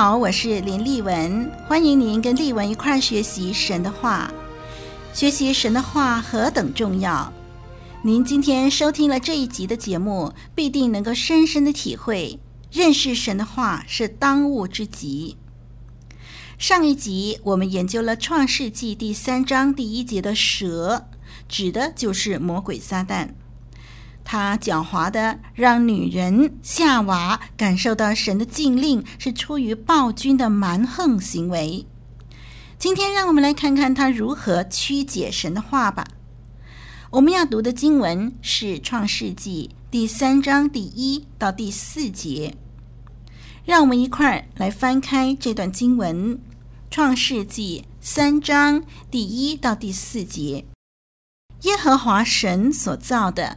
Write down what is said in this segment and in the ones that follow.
好，我是林丽文，欢迎您跟丽文一块儿学习神的话。学习神的话何等重要！您今天收听了这一集的节目，必定能够深深的体会，认识神的话是当务之急。上一集我们研究了创世纪第三章第一节的蛇，指的就是魔鬼撒旦。他狡猾的让女人夏娃感受到神的禁令是出于暴君的蛮横行为。今天让我们来看看他如何曲解神的话吧。我们要读的经文是创世纪第三章第一到第四节。让我们一块儿来翻开这段经文，创世纪三章第一到第四节。耶和华神所造的。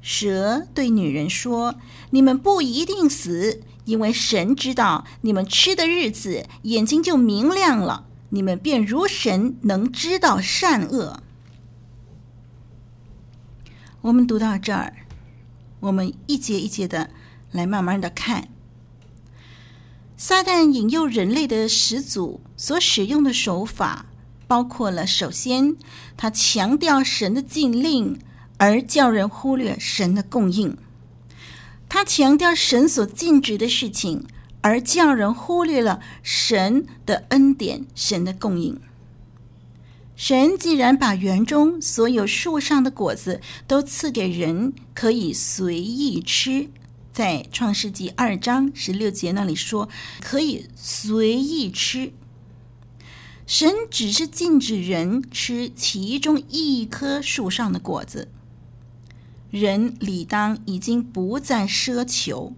蛇对女人说：“你们不一定死，因为神知道你们吃的日子，眼睛就明亮了，你们便如神，能知道善恶。”我们读到这儿，我们一节一节的来慢慢的看。撒旦引诱人类的始祖所使用的手法，包括了首先，他强调神的禁令。而叫人忽略神的供应，他强调神所禁止的事情，而叫人忽略了神的恩典、神的供应。神既然把园中所有树上的果子都赐给人，可以随意吃，在创世纪二章十六节那里说，可以随意吃。神只是禁止人吃其中一棵树上的果子。人理当已经不再奢求，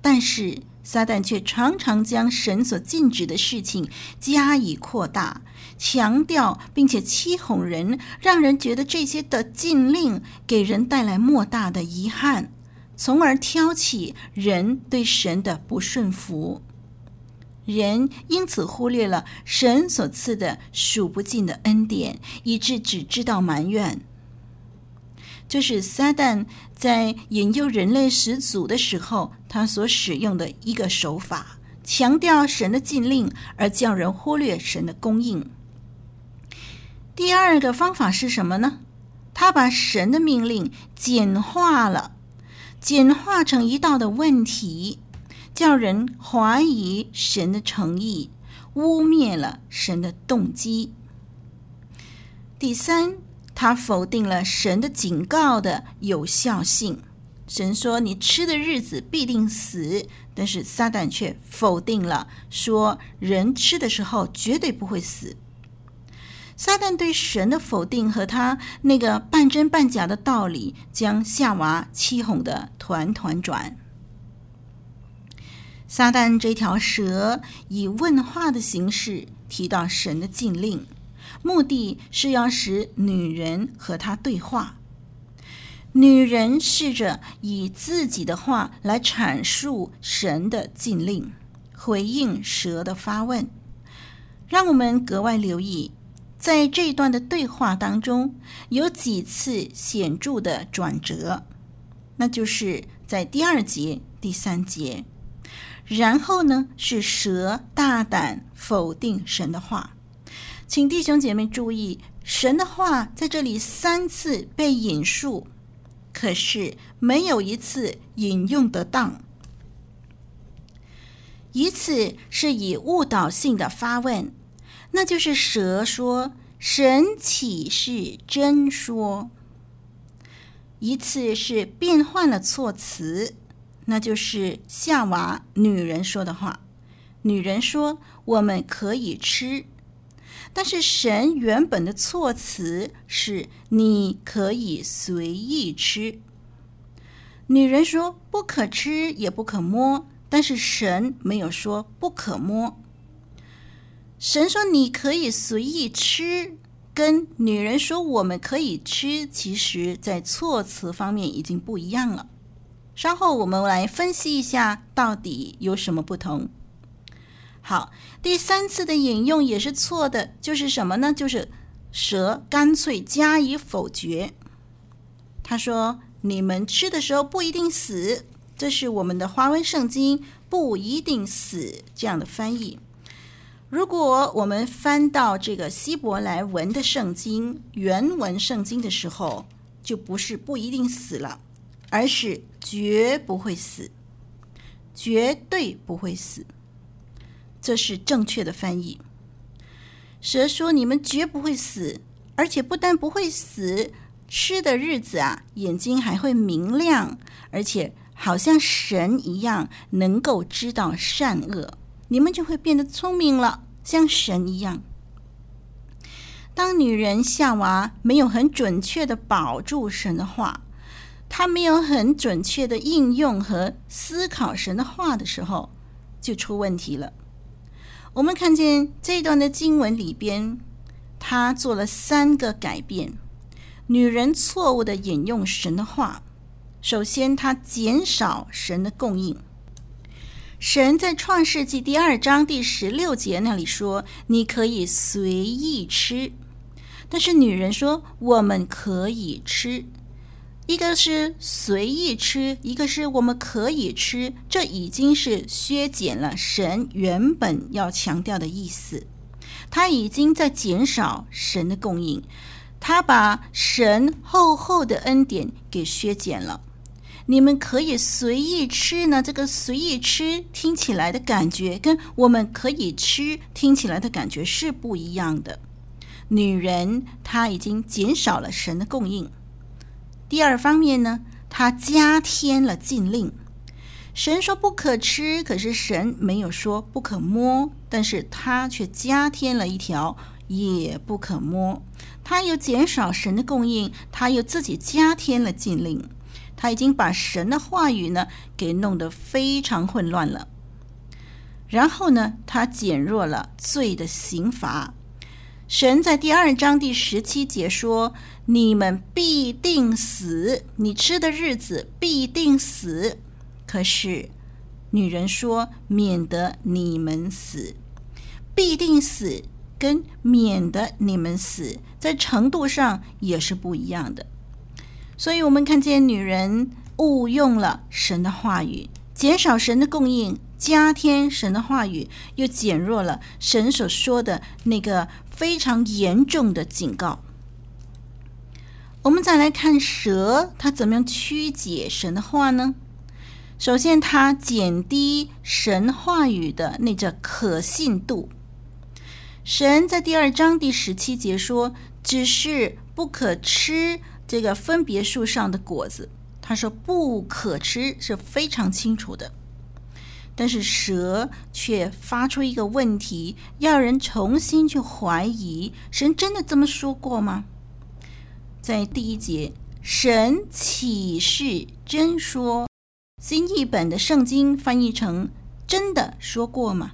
但是撒旦却常常将神所禁止的事情加以扩大、强调，并且欺哄人，让人觉得这些的禁令给人带来莫大的遗憾，从而挑起人对神的不顺服。人因此忽略了神所赐的数不尽的恩典，以致只知道埋怨。这是撒旦在引诱人类始祖的时候，他所使用的一个手法，强调神的禁令，而叫人忽略神的供应。第二个方法是什么呢？他把神的命令简化了，简化成一道的问题，叫人怀疑神的诚意，污蔑了神的动机。第三。他否定了神的警告的有效性。神说：“你吃的日子必定死。”但是撒旦却否定了，说人吃的时候绝对不会死。撒旦对神的否定和他那个半真半假的道理，将夏娃欺哄得团团转。撒旦这条蛇以问话的形式提到神的禁令。目的是要使女人和他对话，女人试着以自己的话来阐述神的禁令，回应蛇的发问。让我们格外留意，在这一段的对话当中，有几次显著的转折，那就是在第二节、第三节，然后呢，是蛇大胆否定神的话。请弟兄姐妹注意，神的话在这里三次被引述，可是没有一次引用得当。一次是以误导性的发问，那就是蛇说：“神岂是真说？”一次是变换了措辞，那就是夏娃女人说的话。女人说：“我们可以吃。”但是神原本的措辞是：“你可以随意吃。”女人说：“不可吃，也不可摸。”但是神没有说不可摸。神说：“你可以随意吃。”跟女人说：“我们可以吃。”其实，在措辞方面已经不一样了。稍后我们来分析一下，到底有什么不同。好，第三次的引用也是错的，就是什么呢？就是蛇干脆加以否决。他说：“你们吃的时候不一定死。”这是我们的华文圣经“不一定死”这样的翻译。如果我们翻到这个希伯来文的圣经原文圣经的时候，就不是不一定死了，而是绝不会死，绝对不会死。这是正确的翻译。蛇说：“你们绝不会死，而且不但不会死，吃的日子啊，眼睛还会明亮，而且好像神一样，能够知道善恶。你们就会变得聪明了，像神一样。”当女人夏娃没有很准确的保住神的话，她没有很准确的应用和思考神的话的时候，就出问题了。我们看见这一段的经文里边，他做了三个改变。女人错误的引用神的话，首先，他减少神的供应。神在创世纪第二章第十六节那里说：“你可以随意吃。”但是女人说：“我们可以吃。”一个是随意吃，一个是我们可以吃，这已经是削减了神原本要强调的意思。他已经在减少神的供应，他把神厚厚的恩典给削减了。你们可以随意吃呢？这个随意吃听起来的感觉，跟我们可以吃听起来的感觉是不一样的。女人她已经减少了神的供应。第二方面呢，他加添了禁令。神说不可吃，可是神没有说不可摸，但是他却加添了一条也不可摸。他又减少神的供应，他又自己加添了禁令。他已经把神的话语呢给弄得非常混乱了。然后呢，他减弱了罪的刑罚。神在第二章第十七节说：“你们必定死，你吃的日子必定死。”可是女人说：“免得你们死，必定死跟免得你们死，在程度上也是不一样的。”所以，我们看见女人误用了神的话语，减少神的供应。加添神的话语，又减弱了神所说的那个非常严重的警告。我们再来看蛇，它怎么样曲解神的话呢？首先，它减低神话语的那叫可信度。神在第二章第十七节说：“只是不可吃这个分别树上的果子。”他说：“不可吃”是非常清楚的。但是蛇却发出一个问题，要人重新去怀疑：神真的这么说过吗？在第一节，神岂是真说？新译本的圣经翻译成“真的说过吗？”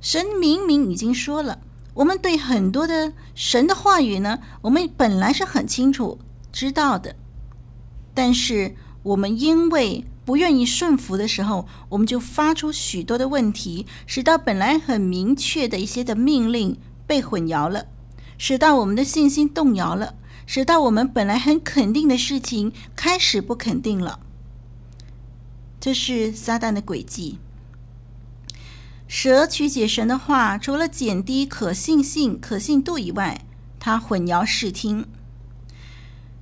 神明明已经说了，我们对很多的神的话语呢，我们本来是很清楚知道的，但是我们因为不愿意顺服的时候，我们就发出许多的问题，使到本来很明确的一些的命令被混淆了，使到我们的信心动摇了，使到我们本来很肯定的事情开始不肯定了。这是撒旦的诡计。蛇曲解神的话，除了减低可信性、可信度以外，它混淆视听。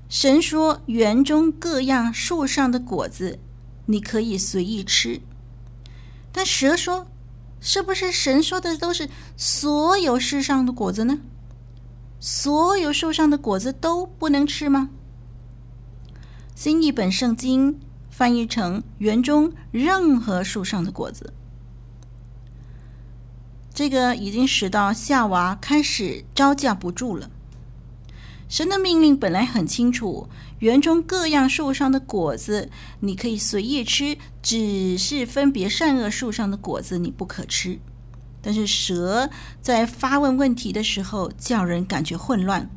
神说：“园中各样树上的果子。”你可以随意吃，但蛇说：“是不是神说的都是所有世上的果子呢？所有树上的果子都不能吃吗？”新译本圣经翻译成“园中任何树上的果子”，这个已经使到夏娃开始招架不住了。神的命令本来很清楚。园中各样树上的果子，你可以随意吃，只是分别善恶树上的果子你不可吃。但是蛇在发问问题的时候，叫人感觉混乱。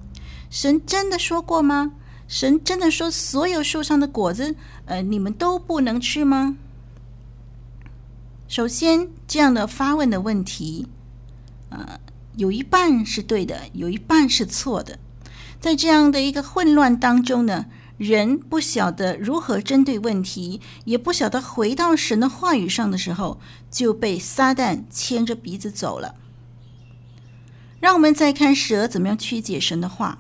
神真的说过吗？神真的说所有树上的果子，呃，你们都不能吃吗？首先，这样的发问的问题，呃，有一半是对的，有一半是错的。在这样的一个混乱当中呢，人不晓得如何针对问题，也不晓得回到神的话语上的时候，就被撒旦牵着鼻子走了。让我们再看蛇怎么样曲解神的话。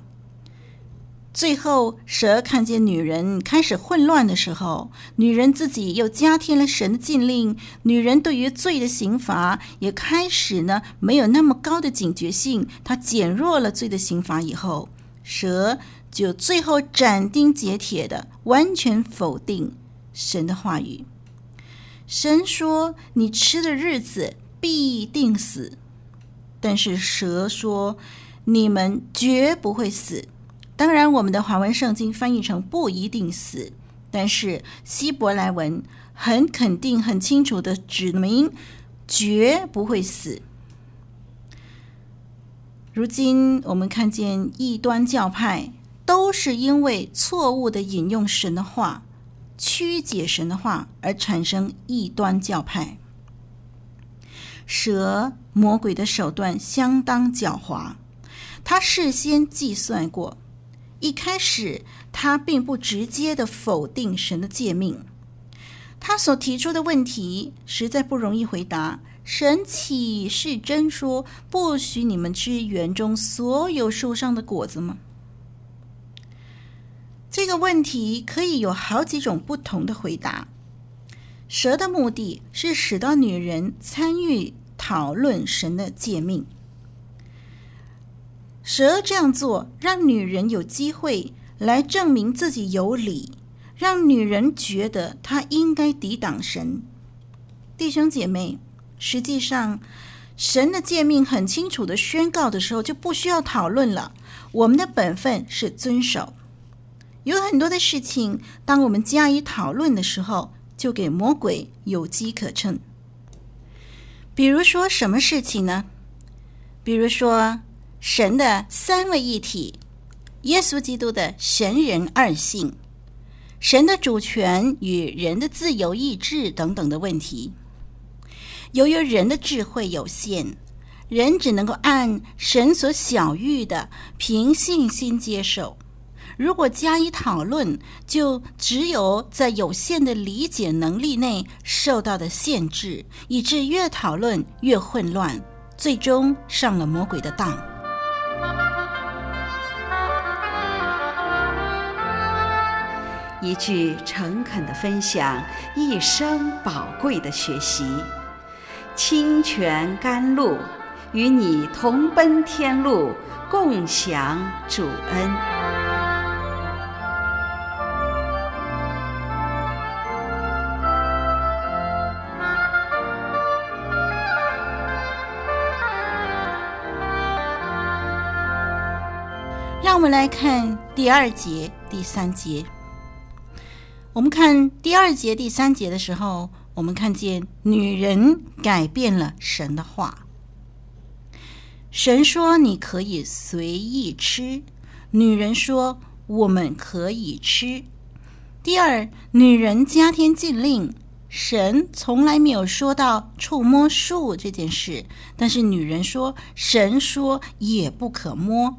最后，蛇看见女人开始混乱的时候，女人自己又加添了神的禁令，女人对于罪的刑罚也开始呢没有那么高的警觉性，她减弱了罪的刑罚以后。蛇就最后斩钉截铁的完全否定神的话语。神说：“你吃的日子必定死。”但是蛇说：“你们绝不会死。”当然，我们的华文圣经翻译成“不一定死”，但是希伯来文很肯定、很清楚的指明绝不会死。如今我们看见异端教派都是因为错误的引用神的话、曲解神的话而产生异端教派。蛇魔鬼的手段相当狡猾，他事先计算过，一开始他并不直接的否定神的诫命，他所提出的问题实在不容易回答。神岂是真说不许你们吃园中所有树上的果子吗？这个问题可以有好几种不同的回答。蛇的目的是使到女人参与讨论神的诫命。蛇这样做，让女人有机会来证明自己有理，让女人觉得她应该抵挡神。弟兄姐妹。实际上，神的诫命很清楚的宣告的时候，就不需要讨论了。我们的本分是遵守。有很多的事情，当我们加以讨论的时候，就给魔鬼有机可乘。比如说什么事情呢？比如说神的三位一体，耶稣基督的神人二性，神的主权与人的自由意志等等的问题。由于人的智慧有限，人只能够按神所晓谕的凭信心接受。如果加以讨论，就只有在有限的理解能力内受到的限制，以致越讨论越混乱，最终上了魔鬼的当。一句诚恳的分享，一生宝贵的学习。清泉甘露，与你同奔天路，共享主恩。让我们来看第二节、第三节。我们看第二节、第三节的时候。我们看见女人改变了神的话。神说：“你可以随意吃。”女人说：“我们可以吃。”第二，女人加添禁令。神从来没有说到触摸树这件事，但是女人说：“神说也不可摸。”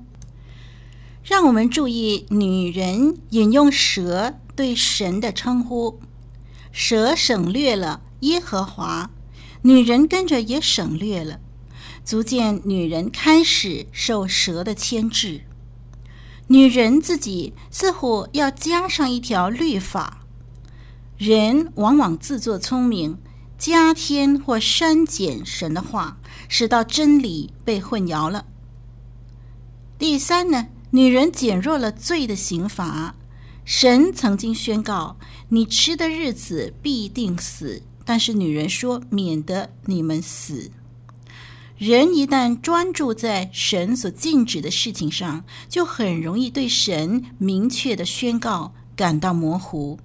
让我们注意，女人引用蛇对神的称呼。蛇省略了耶和华，女人跟着也省略了，足见女人开始受蛇的牵制。女人自己似乎要加上一条律法。人往往自作聪明，加添或删减神的话，使到真理被混淆了。第三呢，女人减弱了罪的刑罚。神曾经宣告：“你吃的日子必定死。”但是女人说：“免得你们死。”人一旦专注在神所禁止的事情上，就很容易对神明确的宣告感到模糊。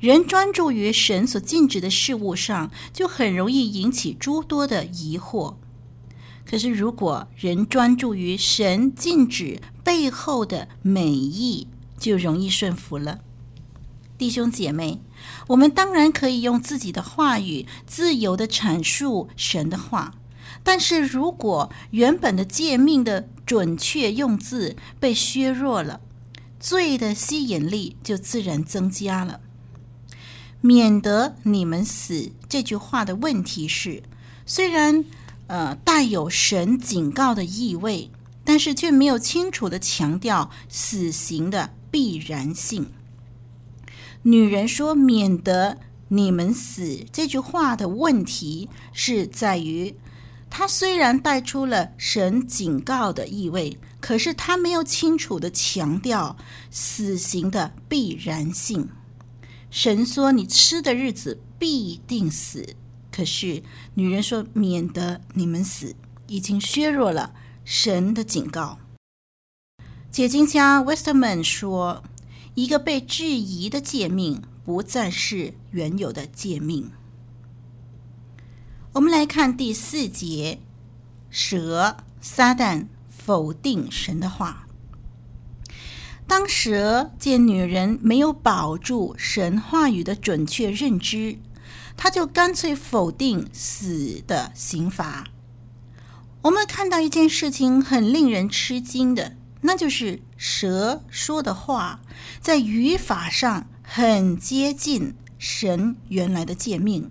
人专注于神所禁止的事物上，就很容易引起诸多的疑惑。可是，如果人专注于神禁止背后的美意，就容易顺服了。弟兄姐妹，我们当然可以用自己的话语自由地阐述神的话。但是如果原本的诫命的准确用字被削弱了，罪的吸引力就自然增加了。免得你们死这句话的问题是，虽然呃带有神警告的意味，但是却没有清楚的强调死刑的必然性。女人说“免得你们死”这句话的问题是在于。他虽然带出了神警告的意味，可是他没有清楚的强调死刑的必然性。神说：“你吃的日子必定死。”可是女人说：“免得你们死”，已经削弱了神的警告。解经家 Westerman 说：“一个被质疑的诫命，不再是原有的诫命。”我们来看第四节，蛇撒旦否定神的话。当蛇见女人没有保住神话语的准确认知，他就干脆否定死的刑罚。我们看到一件事情很令人吃惊的，那就是蛇说的话在语法上很接近神原来的诫命。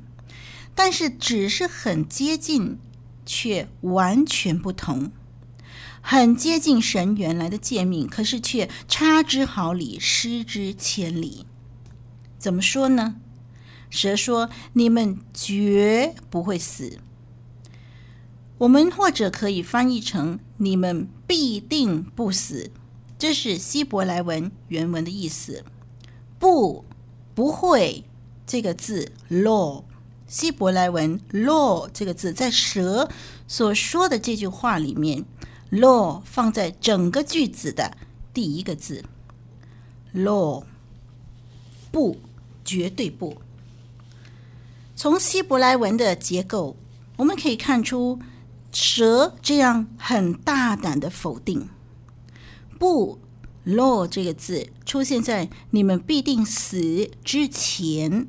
但是只是很接近，却完全不同。很接近神原来的诫命，可是却差之毫厘，失之千里。怎么说呢？蛇说：“你们绝不会死。”我们或者可以翻译成：“你们必定不死。”这是希伯来文原文的意思。不，不会这个字 “law”。希伯来文 “law” 这个字，在蛇所说的这句话里面，“law” 放在整个句子的第一个字，“law” 不，绝对不。从希伯来文的结构，我们可以看出蛇这样很大胆的否定，“不 law 这个字出现在“你们必定死”之前。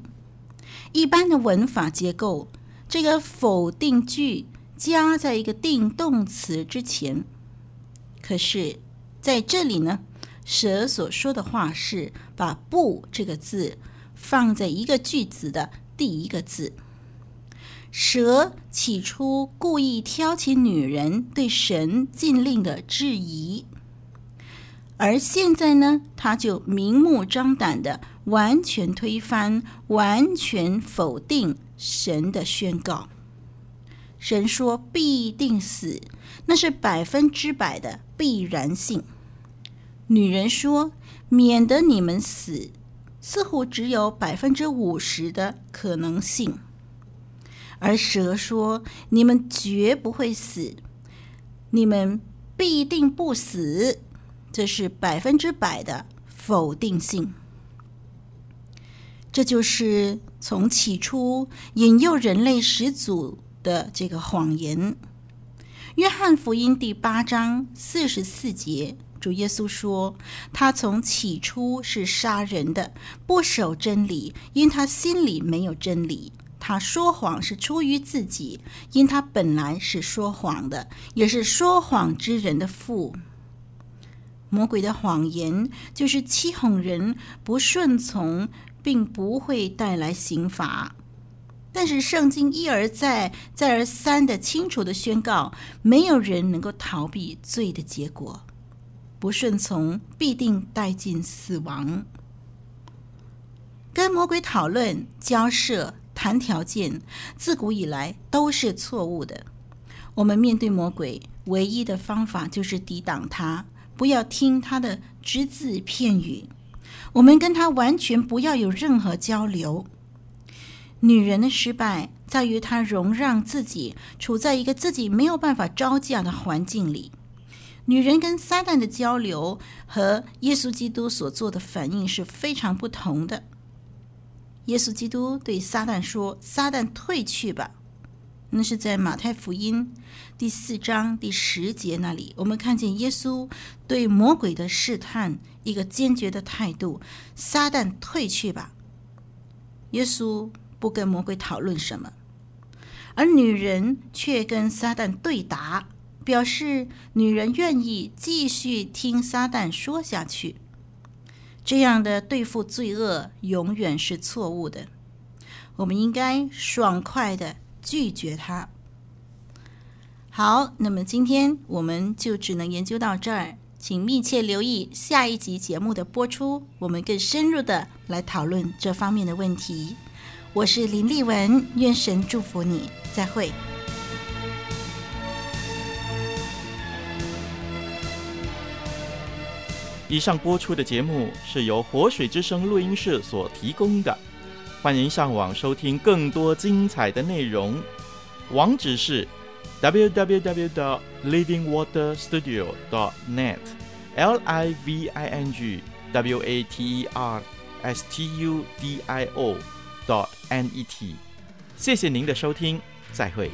一般的文法结构，这个否定句加在一个定动词之前。可是在这里呢，蛇所说的话是把“不”这个字放在一个句子的第一个字。蛇起初故意挑起女人对神禁令的质疑。而现在呢，他就明目张胆的完全推翻、完全否定神的宣告。神说必定死，那是百分之百的必然性。女人说免得你们死，似乎只有百分之五十的可能性。而蛇说你们绝不会死，你们必定不死。这是百分之百的否定性，这就是从起初引诱人类始祖的这个谎言。约翰福音第八章四十四节，主耶稣说：“他从起初是杀人的，不守真理，因他心里没有真理。他说谎是出于自己，因他本来是说谎的，也是说谎之人的父。”魔鬼的谎言就是欺哄人，不顺从，并不会带来刑罚。但是圣经一而再、再而三的清楚的宣告，没有人能够逃避罪的结果。不顺从必定带进死亡。跟魔鬼讨论、交涉、谈。条件，自古以来都是错误的。我们面对魔鬼，唯一的方法就是抵挡他，不要听他的只字片语。我们跟他完全不要有任何交流。女人的失败在于她容让自己处在一个自己没有办法招架的环境里。女人跟撒旦的交流和耶稣基督所做的反应是非常不同的。耶稣基督对撒旦说：“撒旦退去吧。”那是在马太福音第四章第十节那里，我们看见耶稣对魔鬼的试探一个坚决的态度：“撒旦退去吧。”耶稣不跟魔鬼讨论什么，而女人却跟撒旦对答。表示女人愿意继续听撒旦说下去，这样的对付罪恶永远是错误的。我们应该爽快地拒绝他。好，那么今天我们就只能研究到这儿，请密切留意下一集节目的播出，我们更深入地来讨论这方面的问题。我是林丽文，愿神祝福你，再会。以上播出的节目是由活水之声录音室所提供的，欢迎上网收听更多精彩的内容，网址是 www.livingwaterstudio.net，l i v i n g w a t e r s t u d i o .dot n e t，谢谢您的收听，再会。